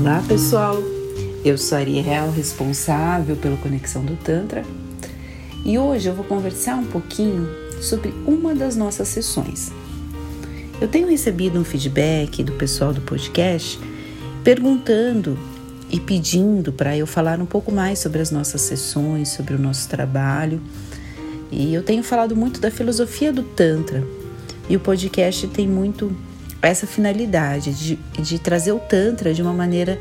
Olá pessoal, eu sou a Ariel, responsável pela Conexão do Tantra, e hoje eu vou conversar um pouquinho sobre uma das nossas sessões. Eu tenho recebido um feedback do pessoal do podcast perguntando e pedindo para eu falar um pouco mais sobre as nossas sessões, sobre o nosso trabalho. E eu tenho falado muito da filosofia do Tantra, e o podcast tem muito essa finalidade de, de trazer o Tantra de uma maneira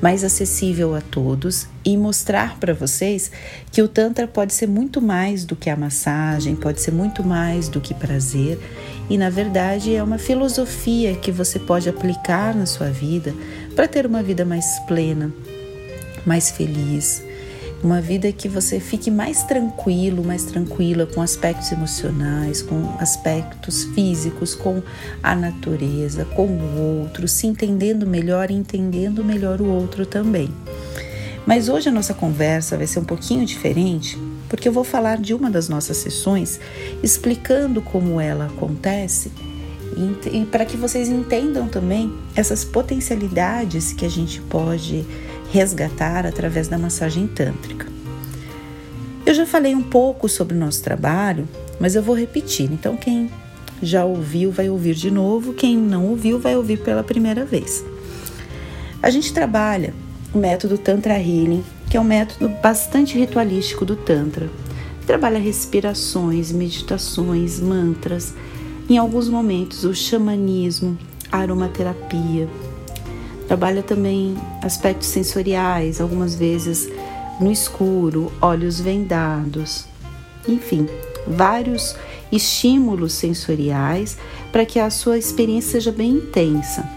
mais acessível a todos e mostrar para vocês que o Tantra pode ser muito mais do que a massagem, pode ser muito mais do que prazer. E, na verdade, é uma filosofia que você pode aplicar na sua vida para ter uma vida mais plena, mais feliz, uma vida que você fique mais tranquilo, mais tranquila com aspectos emocionais, com aspectos físicos, com a natureza, com o outro, se entendendo melhor e entendendo melhor o outro também. Mas hoje a nossa conversa vai ser um pouquinho diferente, porque eu vou falar de uma das nossas sessões, explicando como ela acontece e, e para que vocês entendam também essas potencialidades que a gente pode resgatar através da massagem tântrica. Eu já falei um pouco sobre o nosso trabalho, mas eu vou repetir. Então, quem já ouviu vai ouvir de novo, quem não ouviu vai ouvir pela primeira vez. A gente trabalha o método Tantra Healing, que é um método bastante ritualístico do Tantra. Trabalha respirações, meditações, mantras, em alguns momentos o xamanismo, aromaterapia, Trabalha também aspectos sensoriais, algumas vezes no escuro, olhos vendados, enfim, vários estímulos sensoriais para que a sua experiência seja bem intensa.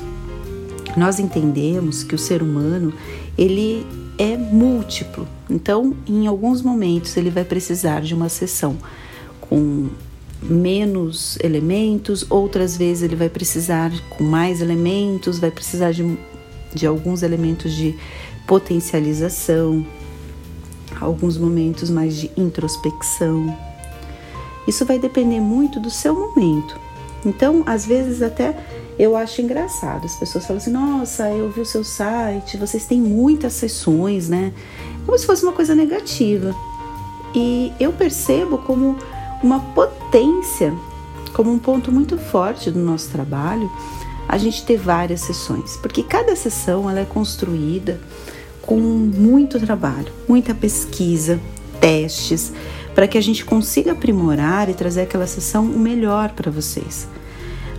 Nós entendemos que o ser humano ele é múltiplo, então em alguns momentos ele vai precisar de uma sessão com menos elementos, outras vezes ele vai precisar com mais elementos, vai precisar de de alguns elementos de potencialização, alguns momentos mais de introspecção. Isso vai depender muito do seu momento. Então, às vezes até eu acho engraçado. As pessoas falam assim: "Nossa, eu vi o seu site, vocês têm muitas sessões, né?" Como se fosse uma coisa negativa. E eu percebo como uma potência, como um ponto muito forte do nosso trabalho, a gente ter várias sessões, porque cada sessão ela é construída com muito trabalho, muita pesquisa, testes, para que a gente consiga aprimorar e trazer aquela sessão o melhor para vocês.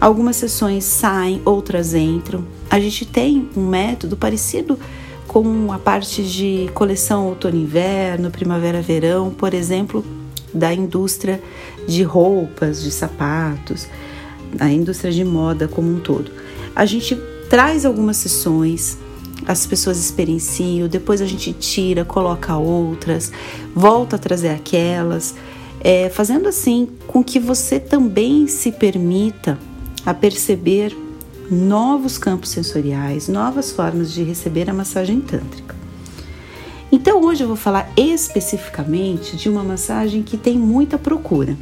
Algumas sessões saem, outras entram. A gente tem um método parecido com a parte de coleção outono-inverno, primavera-verão, por exemplo, da indústria de roupas, de sapatos a indústria de moda como um todo. A gente traz algumas sessões, as pessoas experienciam, depois a gente tira, coloca outras, volta a trazer aquelas, é, fazendo assim com que você também se permita a perceber novos campos sensoriais, novas formas de receber a massagem tântrica. Então hoje eu vou falar especificamente de uma massagem que tem muita procura,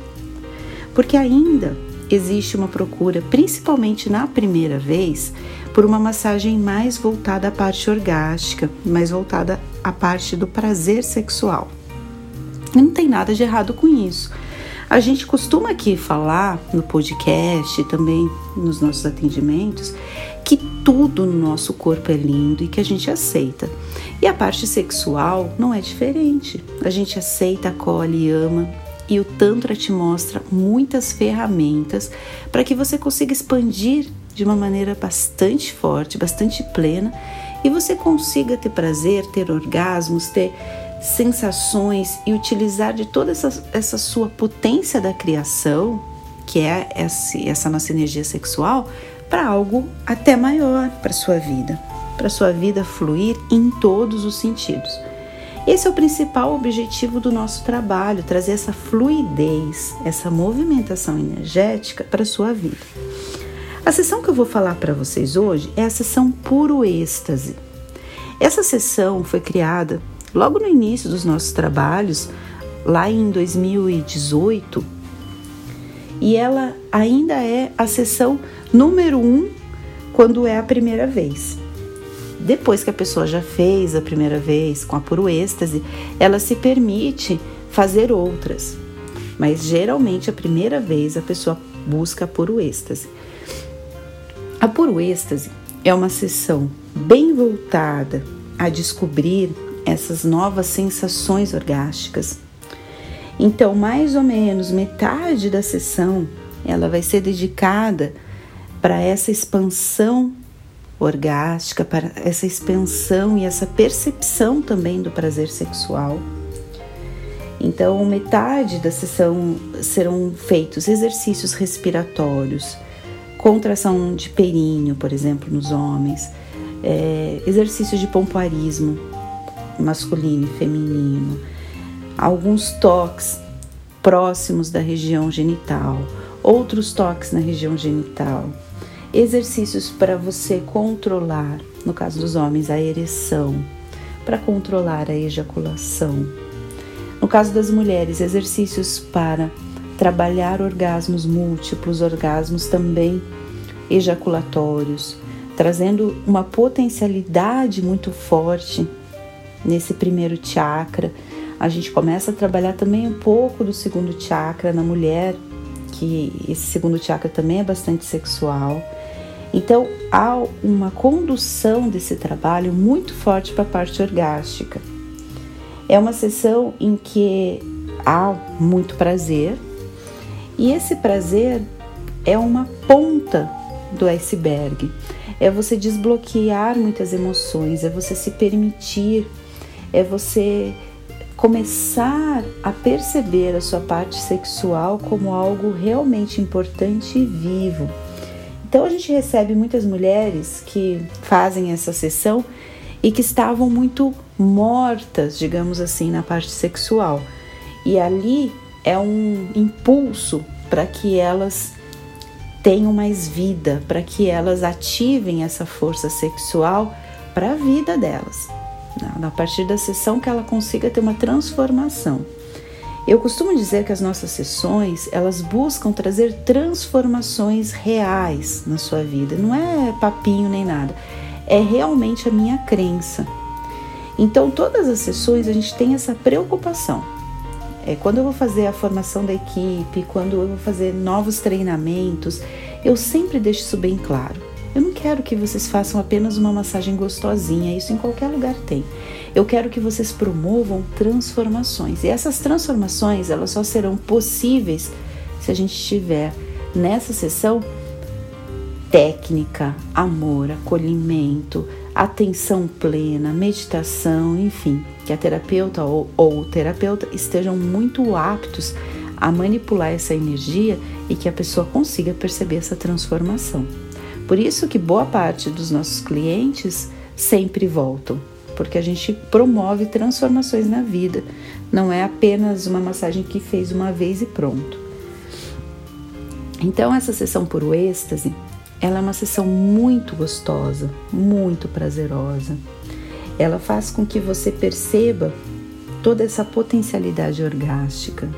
porque ainda existe uma procura, principalmente na primeira vez, por uma massagem mais voltada à parte orgástica, mais voltada à parte do prazer sexual. E não tem nada de errado com isso. A gente costuma aqui falar no podcast também nos nossos atendimentos que tudo no nosso corpo é lindo e que a gente aceita. E a parte sexual não é diferente. A gente aceita, acolhe e ama e o Tantra te mostra muitas ferramentas para que você consiga expandir de uma maneira bastante forte, bastante plena e você consiga ter prazer, ter orgasmos, ter sensações e utilizar de toda essa, essa sua potência da criação, que é essa, essa nossa energia sexual, para algo até maior para sua vida, para sua vida fluir em todos os sentidos. Esse é o principal objetivo do nosso trabalho, trazer essa fluidez, essa movimentação energética para a sua vida. A sessão que eu vou falar para vocês hoje é a sessão puro êxtase. Essa sessão foi criada logo no início dos nossos trabalhos, lá em 2018, e ela ainda é a sessão número um quando é a primeira vez. Depois que a pessoa já fez a primeira vez com a puro êxtase, ela se permite fazer outras. Mas geralmente a primeira vez a pessoa busca a puro êxtase. A puro êxtase é uma sessão bem voltada a descobrir essas novas sensações orgásticas. Então, mais ou menos metade da sessão ela vai ser dedicada para essa expansão orgástica, para essa expansão e essa percepção também do prazer sexual. Então, metade da sessão serão feitos exercícios respiratórios, contração de períneo, por exemplo, nos homens, é, exercícios de pompoarismo masculino e feminino, alguns toques próximos da região genital, outros toques na região genital, exercícios para você controlar, no caso dos homens, a ereção, para controlar a ejaculação. No caso das mulheres, exercícios para trabalhar orgasmos múltiplos, orgasmos também ejaculatórios, trazendo uma potencialidade muito forte nesse primeiro chakra. A gente começa a trabalhar também um pouco do segundo chakra na mulher, que esse segundo chakra também é bastante sexual. Então, há uma condução desse trabalho muito forte para a parte orgástica. É uma sessão em que há muito prazer, e esse prazer é uma ponta do iceberg. É você desbloquear muitas emoções, é você se permitir, é você começar a perceber a sua parte sexual como algo realmente importante e vivo. Então a gente recebe muitas mulheres que fazem essa sessão e que estavam muito mortas, digamos assim, na parte sexual. E ali é um impulso para que elas tenham mais vida, para que elas ativem essa força sexual para a vida delas. A partir da sessão que ela consiga ter uma transformação. Eu costumo dizer que as nossas sessões, elas buscam trazer transformações reais na sua vida. Não é papinho nem nada. É realmente a minha crença. Então, todas as sessões a gente tem essa preocupação é, quando eu vou fazer a formação da equipe, quando eu vou fazer novos treinamentos, eu sempre deixo isso bem claro. Eu não quero que vocês façam apenas uma massagem gostosinha, isso em qualquer lugar tem. Eu quero que vocês promovam transformações. E essas transformações, elas só serão possíveis se a gente estiver nessa sessão técnica, amor, acolhimento, atenção plena, meditação, enfim, que a terapeuta ou, ou o terapeuta estejam muito aptos a manipular essa energia e que a pessoa consiga perceber essa transformação. Por isso que boa parte dos nossos clientes sempre voltam, porque a gente promove transformações na vida, não é apenas uma massagem que fez uma vez e pronto. Então essa sessão por êxtase ela é uma sessão muito gostosa, muito prazerosa. Ela faz com que você perceba toda essa potencialidade orgástica,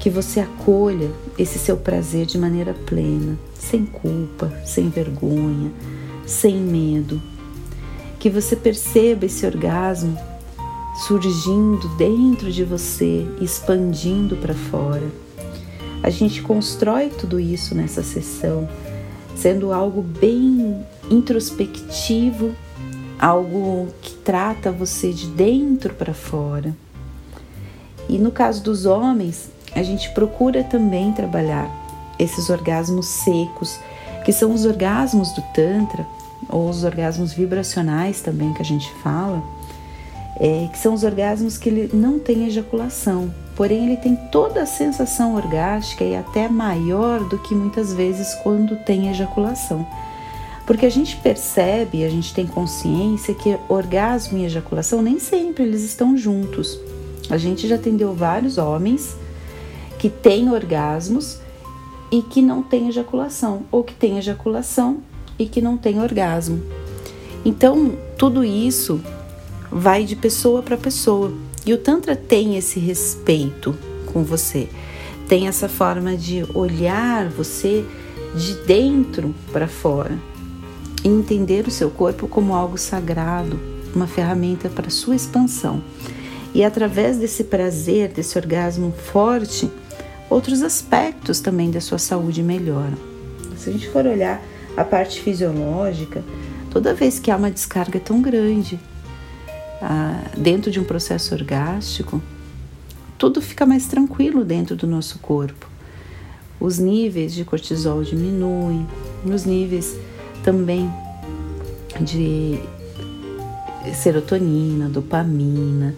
que você acolha esse seu prazer de maneira plena, sem culpa, sem vergonha, sem medo. Que você perceba esse orgasmo surgindo dentro de você, expandindo para fora. A gente constrói tudo isso nessa sessão sendo algo bem introspectivo, algo que trata você de dentro para fora. E no caso dos homens, a gente procura também trabalhar esses orgasmos secos, que são os orgasmos do Tantra, ou os orgasmos vibracionais também que a gente fala, é, que são os orgasmos que ele não tem ejaculação, porém ele tem toda a sensação orgástica e até maior do que muitas vezes quando tem ejaculação. Porque a gente percebe, a gente tem consciência que orgasmo e ejaculação nem sempre eles estão juntos. A gente já atendeu vários homens que têm orgasmos e que não têm ejaculação, ou que têm ejaculação e que não têm orgasmo. Então, tudo isso vai de pessoa para pessoa. E o Tantra tem esse respeito com você, tem essa forma de olhar você de dentro para fora. e entender o seu corpo como algo sagrado, uma ferramenta para sua expansão. E através desse prazer, desse orgasmo forte, outros aspectos também da sua saúde melhoram. Se a gente for olhar a parte fisiológica, toda vez que há uma descarga tão grande ah, dentro de um processo orgástico, tudo fica mais tranquilo dentro do nosso corpo. Os níveis de cortisol diminuem, os níveis também de serotonina, dopamina,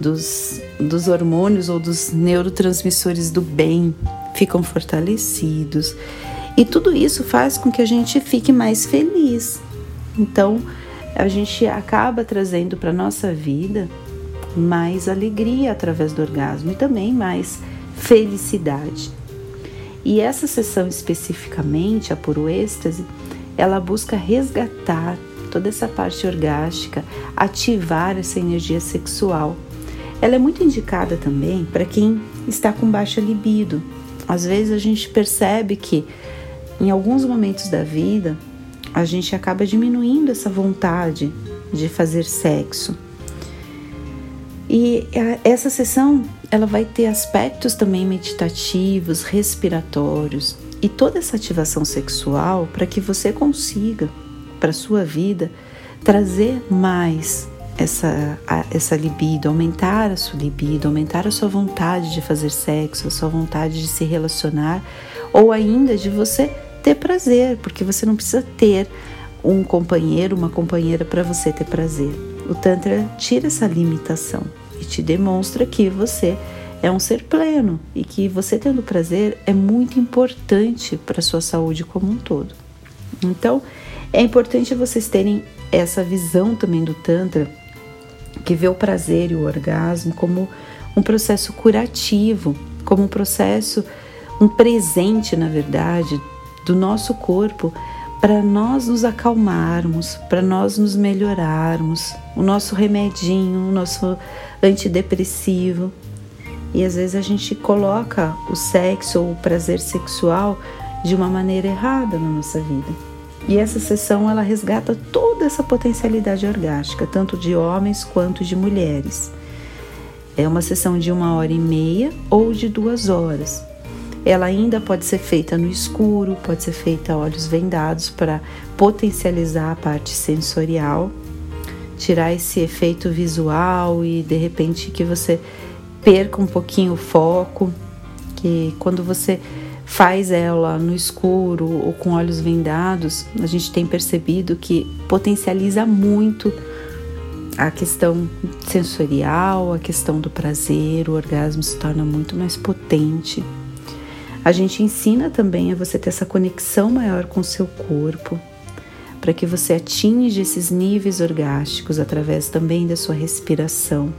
dos, dos hormônios ou dos neurotransmissores do bem ficam fortalecidos. E tudo isso faz com que a gente fique mais feliz. Então, a gente acaba trazendo para nossa vida mais alegria através do orgasmo e também mais felicidade. E essa sessão especificamente, a puro êxtase, ela busca resgatar toda essa parte orgástica, ativar essa energia sexual. Ela é muito indicada também para quem está com baixa libido. Às vezes a gente percebe que em alguns momentos da vida a gente acaba diminuindo essa vontade de fazer sexo. E essa sessão ela vai ter aspectos também meditativos, respiratórios e toda essa ativação sexual para que você consiga para sua vida trazer mais essa, essa libido, aumentar a sua libido, aumentar a sua vontade de fazer sexo, a sua vontade de se relacionar ou ainda de você ter prazer, porque você não precisa ter um companheiro, uma companheira para você ter prazer. O Tantra tira essa limitação e te demonstra que você é um ser pleno e que você tendo prazer é muito importante para a sua saúde como um todo. Então, é importante vocês terem essa visão também do Tantra, que vê o prazer e o orgasmo como um processo curativo, como um processo, um presente, na verdade, do nosso corpo para nós nos acalmarmos, para nós nos melhorarmos, o nosso remedinho, o nosso antidepressivo. E às vezes a gente coloca o sexo ou o prazer sexual de uma maneira errada na nossa vida. E essa sessão ela resgata toda essa potencialidade orgástica, tanto de homens quanto de mulheres. É uma sessão de uma hora e meia ou de duas horas. Ela ainda pode ser feita no escuro, pode ser feita a olhos vendados para potencializar a parte sensorial, tirar esse efeito visual e de repente que você perca um pouquinho o foco, que quando você faz ela no escuro ou com olhos vendados, a gente tem percebido que potencializa muito a questão sensorial, a questão do prazer, o orgasmo se torna muito mais potente. A gente ensina também a você ter essa conexão maior com o seu corpo, para que você atinja esses níveis orgásticos através também da sua respiração.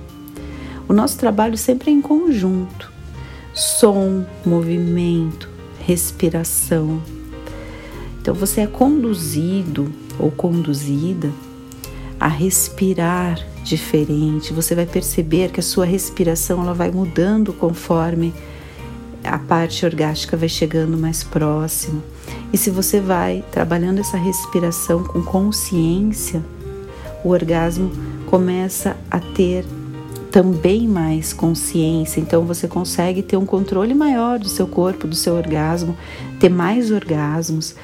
O nosso trabalho sempre é em conjunto. Som, movimento, respiração. Então você é conduzido ou conduzida a respirar diferente. Você vai perceber que a sua respiração ela vai mudando conforme a parte orgástica vai chegando mais próximo. E se você vai trabalhando essa respiração com consciência, o orgasmo começa a ter também mais consciência, então você consegue ter um controle maior do seu corpo, do seu orgasmo, ter mais orgasmos,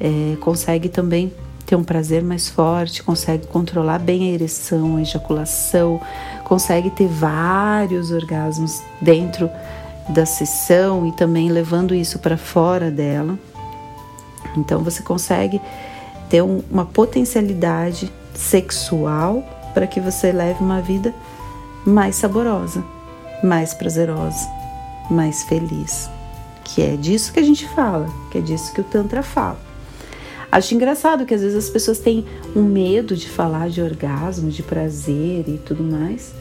é, consegue também ter um prazer mais forte, consegue controlar bem a ereção, a ejaculação, consegue ter vários orgasmos dentro da sessão e também levando isso para fora dela. Então você consegue ter um, uma potencialidade sexual para que você leve uma vida mais saborosa, mais prazerosa, mais feliz. Que é disso que a gente fala, que é disso que o Tantra fala. Acho engraçado que às vezes as pessoas têm um medo de falar de orgasmo, de prazer e tudo mais.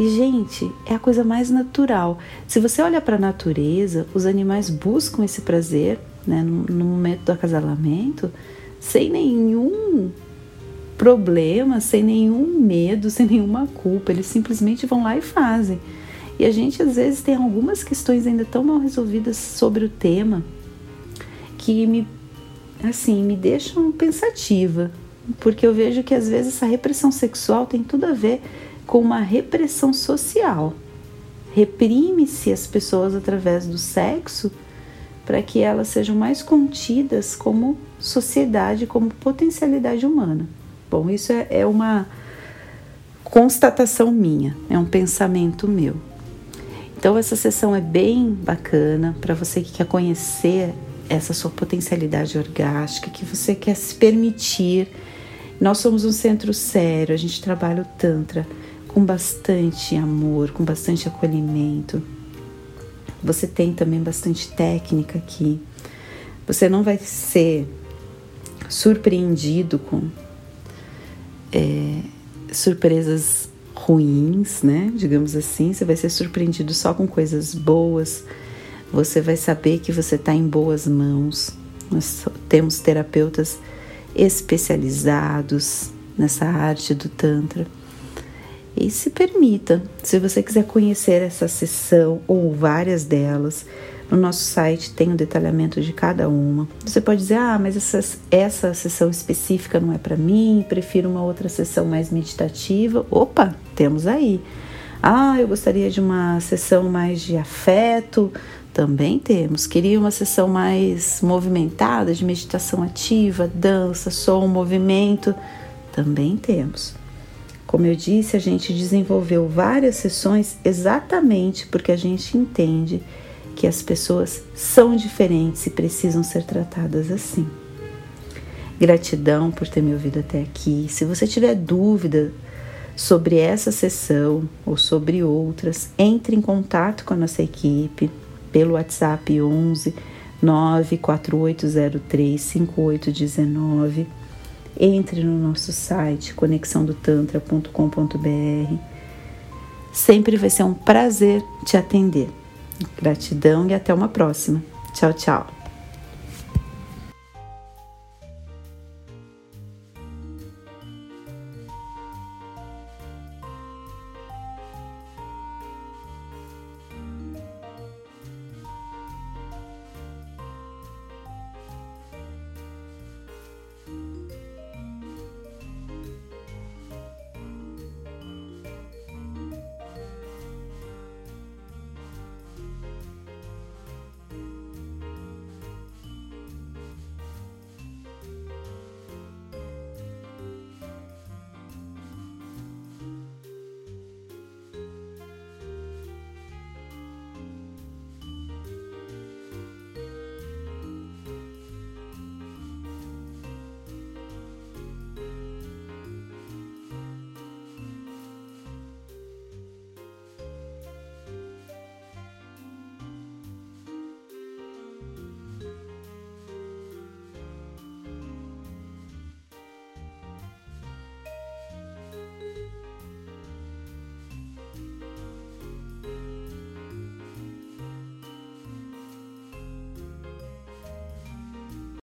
E, gente, é a coisa mais natural. Se você olha para a natureza, os animais buscam esse prazer né, no, no momento do acasalamento sem nenhum problema, sem nenhum medo, sem nenhuma culpa. Eles simplesmente vão lá e fazem. E a gente às vezes tem algumas questões ainda tão mal resolvidas sobre o tema que me assim, me deixam pensativa, porque eu vejo que às vezes essa repressão sexual tem tudo a ver com uma repressão social. Reprime-se as pessoas através do sexo para que elas sejam mais contidas como sociedade, como potencialidade humana. Bom, isso é, é uma constatação minha, é um pensamento meu. Então, essa sessão é bem bacana para você que quer conhecer essa sua potencialidade orgástica, que você quer se permitir. Nós somos um centro sério, a gente trabalha o Tantra com bastante amor, com bastante acolhimento. Você tem também bastante técnica aqui. Você não vai ser surpreendido com é, surpresas ruins, né? Digamos assim, você vai ser surpreendido só com coisas boas. Você vai saber que você está em boas mãos. Nós temos terapeutas especializados nessa arte do Tantra. E se permita, se você quiser conhecer essa sessão ou várias delas, no nosso site tem o um detalhamento de cada uma. Você pode dizer: ah, mas essa, essa sessão específica não é para mim, prefiro uma outra sessão mais meditativa. Opa, temos aí. Ah, eu gostaria de uma sessão mais de afeto. Também temos. Queria uma sessão mais movimentada, de meditação ativa, dança, som, movimento. Também temos. Como eu disse, a gente desenvolveu várias sessões exatamente porque a gente entende que as pessoas são diferentes e precisam ser tratadas assim. Gratidão por ter me ouvido até aqui. Se você tiver dúvida sobre essa sessão ou sobre outras, entre em contato com a nossa equipe pelo WhatsApp 11 94803 5819. Entre no nosso site conexãodotantra.com.br. Sempre vai ser um prazer te atender. Gratidão e até uma próxima. Tchau, tchau.